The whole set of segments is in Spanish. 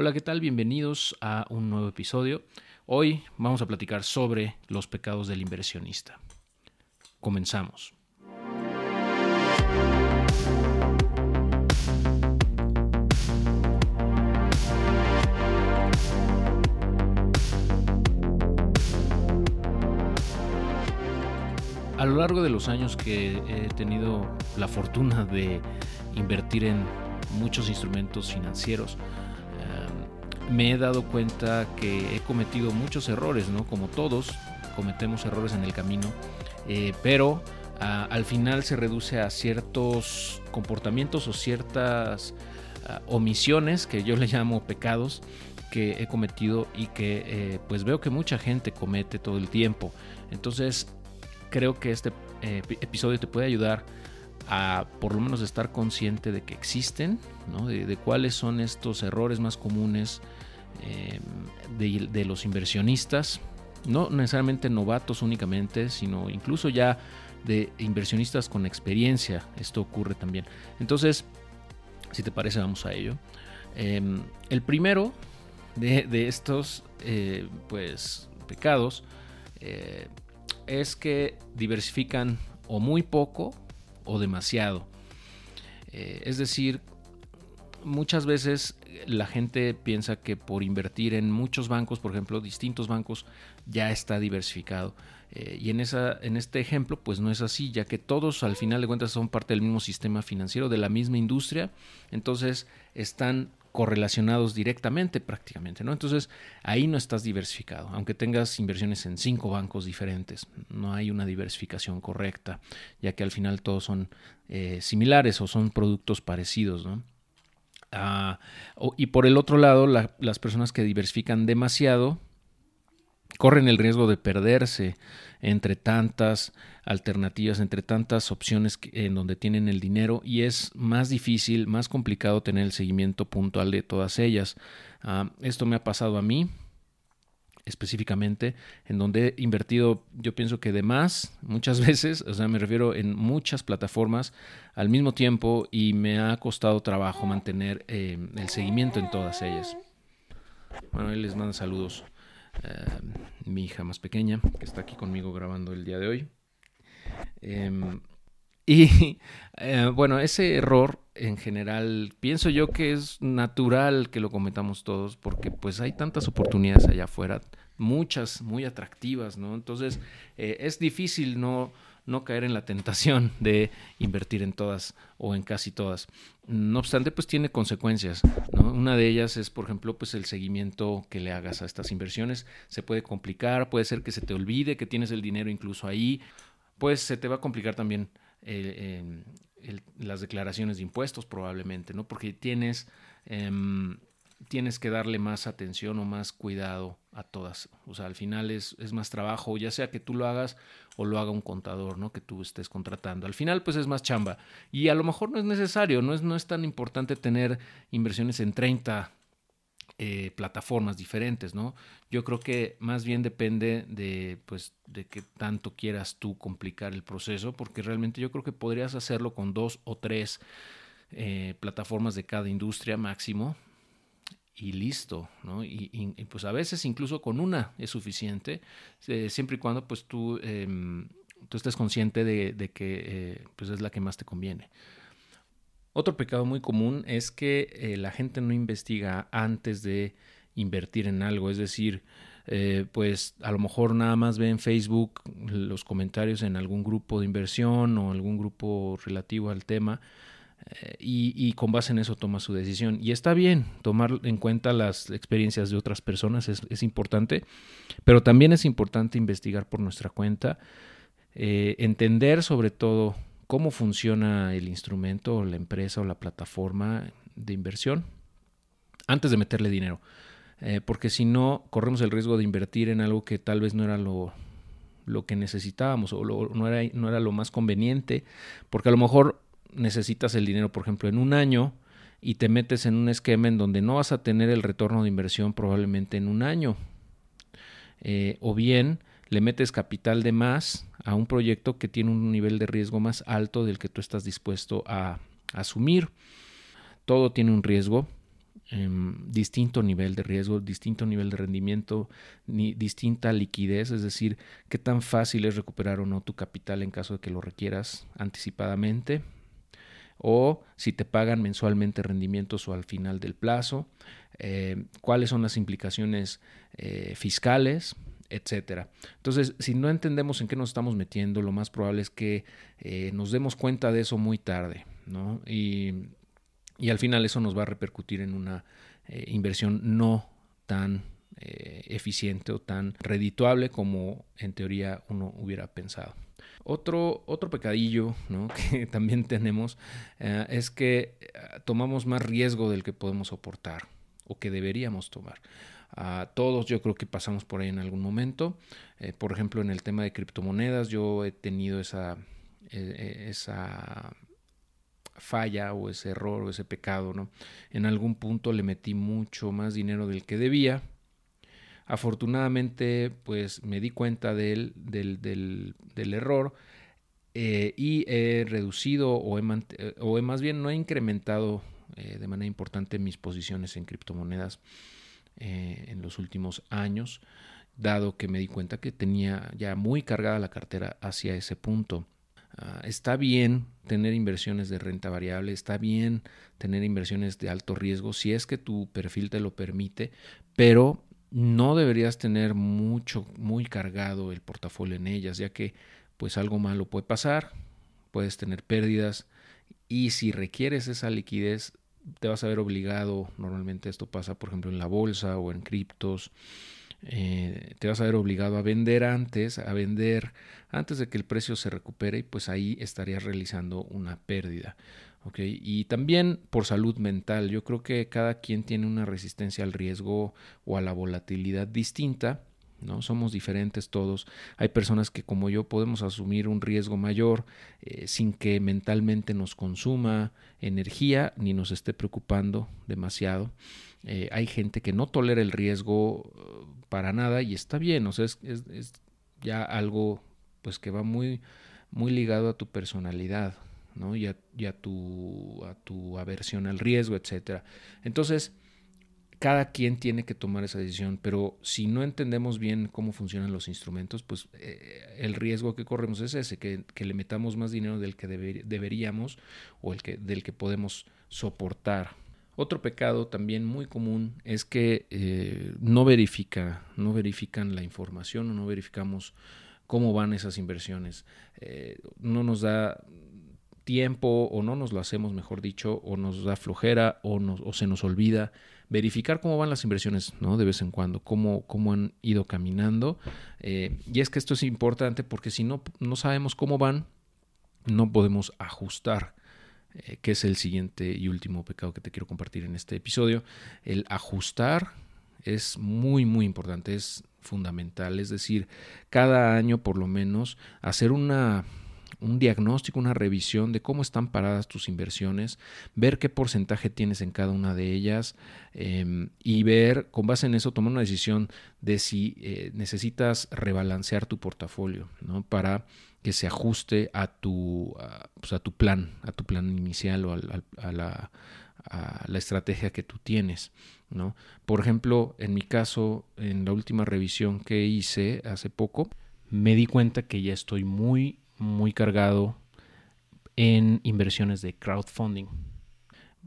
Hola, ¿qué tal? Bienvenidos a un nuevo episodio. Hoy vamos a platicar sobre los pecados del inversionista. Comenzamos. A lo largo de los años que he tenido la fortuna de invertir en muchos instrumentos financieros, me he dado cuenta que he cometido muchos errores, ¿no? Como todos, cometemos errores en el camino, eh, pero al final se reduce a ciertos comportamientos o ciertas omisiones que yo le llamo pecados que he cometido y que eh, pues veo que mucha gente comete todo el tiempo. Entonces creo que este eh, episodio te puede ayudar a por lo menos estar consciente de que existen, de, cuáles son estos errores más comunes eh, de, los inversionistas, no necesariamente novatos únicamente, sino incluso ya de inversionistas con experiencia. Esto ocurre también. Entonces, si te parece, vamos a ello. Em, el primero de, estos eh, pues, pecados eh, es que diversifican o muy poco o demasiado. Es decir, muchas veces la gente piensa que por invertir en muchos bancos, por ejemplo, distintos bancos, ya está diversificado. Eh, y en, esa, en este ejemplo, pues no es así, ya que todos al final de cuentas son parte del mismo sistema financiero, de la misma industria, entonces están correlacionados directamente prácticamente, ¿no? Entonces ahí no estás diversificado, aunque tengas inversiones en cinco bancos diferentes, no hay una diversificación correcta, ya que al final todos son eh, similares o son productos parecidos, ¿no? Ah, y por el otro lado, las personas que diversifican demasiado corren el riesgo de perderse entre tantas alternativas, entre tantas opciones en donde tienen el dinero y es más difícil, más complicado tener el seguimiento puntual de todas ellas. Ah, esto me ha pasado a mí específicamente, en donde he invertido, yo pienso que de más, muchas veces, o sea, me refiero en muchas plataformas al mismo tiempo y me ha costado trabajo mantener eh, el seguimiento en todas ellas. Bueno, él les manda saludos. Eh, mi hija más pequeña, que está aquí conmigo grabando el día de hoy. Em, y eh, bueno, ese error en general pienso yo que es natural que lo cometamos todos porque pues hay tantas oportunidades allá afuera, muchas muy atractivas, ¿no? Entonces eh, es difícil no no caer en la tentación de invertir en todas o en casi todas. No obstante, pues tiene consecuencias. Una de ellas es, por ejemplo, pues el seguimiento que le hagas a estas inversiones. Se puede complicar, puede ser que se te olvide que tienes el dinero incluso ahí. Pues se te va a complicar también eh, las declaraciones de impuestos probablemente, ¿no? Porque tienes em, tienes que darle más atención o más cuidado a todas. O sea, al final es, es, más trabajo, ya sea que tú lo hagas o lo haga un contador, ¿no? Que tú estés contratando. Al final, pues es más chamba. Y a lo mejor no es necesario, no es, no es tan importante tener inversiones en 30 eh, plataformas diferentes, ¿no? Yo creo que más bien depende de, pues, de qué tanto quieras tú complicar el proceso, porque realmente yo creo que podrías hacerlo con dos o tres eh, plataformas de cada industria máximo y listo, ¿no? Y, pues a veces incluso con una es suficiente, eh, siempre y cuando pues tú, em, tú estés consciente de, que eh, pues es la que más te conviene. Otro pecado muy común es que eh, la gente no investiga antes de invertir en algo, es decir, pues a lo mejor nada más ve en Facebook los comentarios en algún grupo de inversión o algún grupo relativo al tema, y, con base en eso toma su decisión. Y está bien tomar en cuenta las experiencias de otras personas, es, importante, pero también es importante investigar por nuestra cuenta, eh, entender sobre todo cómo funciona el instrumento la empresa o la plataforma de inversión antes de meterle dinero. Eh, porque si no, corremos el riesgo de invertir en algo que tal vez no era lo, lo que necesitábamos o no, era, no era lo más conveniente, porque a lo mejor necesitas el dinero, por ejemplo, en un año y te metes en un esquema en donde no vas a tener el retorno de inversión probablemente en un año. Eh, o bien le metes capital de más a un proyecto que tiene un nivel de riesgo más alto del que tú estás dispuesto a, asumir. Todo tiene un riesgo em, distinto nivel de riesgo, distinto nivel de rendimiento, ni, distinta liquidez, es decir, qué tan fácil es recuperar o no tu capital en caso de que lo requieras anticipadamente, o si te pagan mensualmente rendimientos o al final del plazo, eh, cuáles son las implicaciones eh, fiscales, etcétera. Entonces, si no entendemos en qué nos estamos metiendo, lo más probable es que eh, nos demos cuenta de eso muy tarde, ¿no? Y, al final eso nos va a repercutir en una inversión no tan eficiente o tan redituable como en teoría uno hubiera pensado. Otro, otro pecadillo que también tenemos eh, es que eh, tomamos más riesgo del que podemos soportar o que deberíamos tomar. todos yo creo que pasamos por ahí en algún momento. Eh, por ejemplo, en el tema de criptomonedas yo he tenido esa, esa falla o ese error o ese pecado. ¿no? En algún punto le metí mucho más dinero del que debía Afortunadamente, pues me di cuenta del, del, error eh, y he reducido o he, eh, o más bien no he incrementado eh, de manera importante mis posiciones en criptomonedas en los últimos años, dado que me di cuenta que tenía ya muy cargada la cartera hacia ese punto. Ah, está bien tener inversiones de renta variable, está bien tener inversiones de alto riesgo si es que tu perfil te lo permite, pero no deberías tener mucho, muy cargado el portafolio en ellas, ya que pues algo malo puede pasar, puedes tener pérdidas y si requieres esa liquidez te vas a ver obligado, normalmente esto pasa por ejemplo en la bolsa o en criptos, eh, te vas a ver obligado a vender antes, a vender antes de que el precio se recupere y pues ahí estarías realizando una pérdida. Y también por salud mental. Yo creo que cada quien tiene una resistencia al riesgo o a la volatilidad distinta. ¿no? Somos diferentes todos. Hay personas que como yo podemos asumir un riesgo mayor eh, sin que mentalmente nos consuma energía ni nos esté preocupando demasiado. Eh, hay gente que no tolera el riesgo uh, para nada y está bien, o sea, es, es ya algo pues que va muy, muy ligado a tu personalidad. ¿No? y, a, tu, a tu aversión al riesgo, etc. Entonces, cada quien tiene que tomar esa decisión, pero si no entendemos bien cómo funcionan los instrumentos, pues eh, el riesgo que corremos es ese, que, le metamos más dinero del que deberíamos o el que, del que podemos soportar. Otro pecado también muy común es que eh, no verifica, no verifican la información o no verificamos cómo van esas inversiones. Eh, no nos da tiempo o no nos lo hacemos, mejor dicho, o nos da flojera o, nos, o se nos olvida verificar cómo van las inversiones, ¿no? De vez en cuando, cómo, cómo han ido caminando. Eh, y es que esto es importante porque si no, no sabemos cómo van, no podemos ajustar, eh, que es el siguiente y último pecado que te quiero compartir en este episodio. El ajustar es muy, muy importante, es fundamental. Es decir, cada año por lo menos hacer una un diagnóstico, una revisión de cómo están paradas tus inversiones, ver qué porcentaje tienes en cada una de ellas em, y ver, con base en eso, tomar una decisión de si eh, necesitas rebalancear tu portafolio ¿no? para que se ajuste a tu, a, pues, a tu plan, a tu plan inicial o a, la, a la estrategia que tú tienes. ¿no? Por ejemplo, en mi caso, en la última revisión que hice hace poco, me di cuenta que ya estoy muy muy cargado en inversiones de crowdfunding.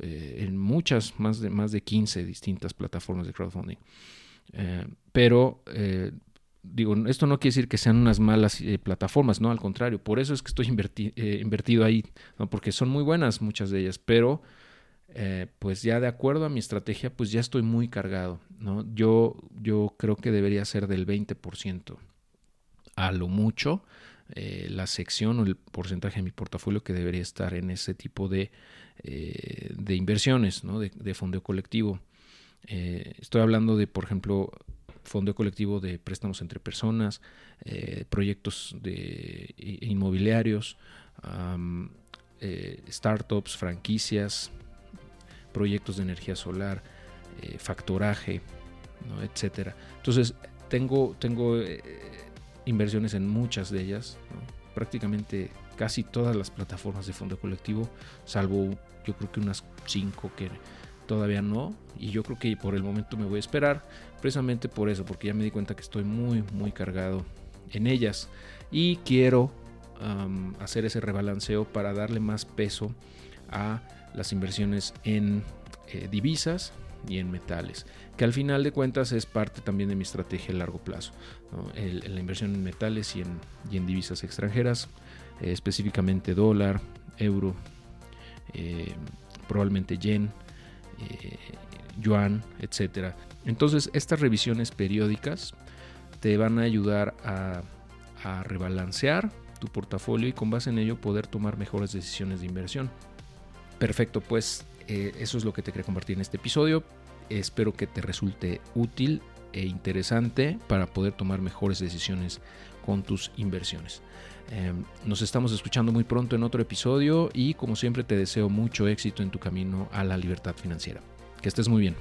Eh, en muchas, más de, más de 15 distintas plataformas de crowdfunding. Eh, pero, eh, digo, esto no quiere decir que sean unas malas plataformas, no, al contrario, por eso es que estoy invertido ahí, ¿no? porque son muy buenas muchas de ellas, pero pues ya de acuerdo a mi estrategia, pues ya estoy muy cargado, ¿no? Yo, yo creo que debería ser del 20% a lo mucho eh, la sección o el porcentaje de mi portafolio que debería estar en ese tipo de, eh, de inversiones, ¿no? de, de fondeo colectivo. Eh, estoy hablando de, por ejemplo, fondeo colectivo de préstamos entre personas, proyectos de inmobiliarios, startups, franquicias, proyectos de energía solar, factoraje, ¿no? etcétera. Entonces, tengo, tengo inversiones en muchas de ellas, prácticamente casi todas las plataformas de fondo colectivo, salvo yo creo que unas cinco que, todavía no. Y yo creo que por el momento me voy a esperar, precisamente por eso, porque ya me di cuenta que estoy muy, muy cargado en ellas. Y quiero hacer ese rebalanceo para darle más peso a las inversiones en eh, divisas y en metales, que al final de cuentas es parte también de mi estrategia a largo plazo. la inversión en metales y en, divisas extranjeras, eh, específicamente dólar, euro, eh, probablemente yen, yuan, etc. Entonces estas revisiones periódicas te van a ayudar a rebalancear tu portafolio y con base en ello poder tomar mejores decisiones de inversión. Perfecto, pues eh, eso es lo que te quería compartir en este episodio. Espero que te resulte útil e interesante para poder tomar mejores decisiones con tus inversiones. Em, nos estamos escuchando muy pronto en otro episodio y como siempre te deseo mucho éxito en tu camino a la libertad financiera. Que estés muy bien.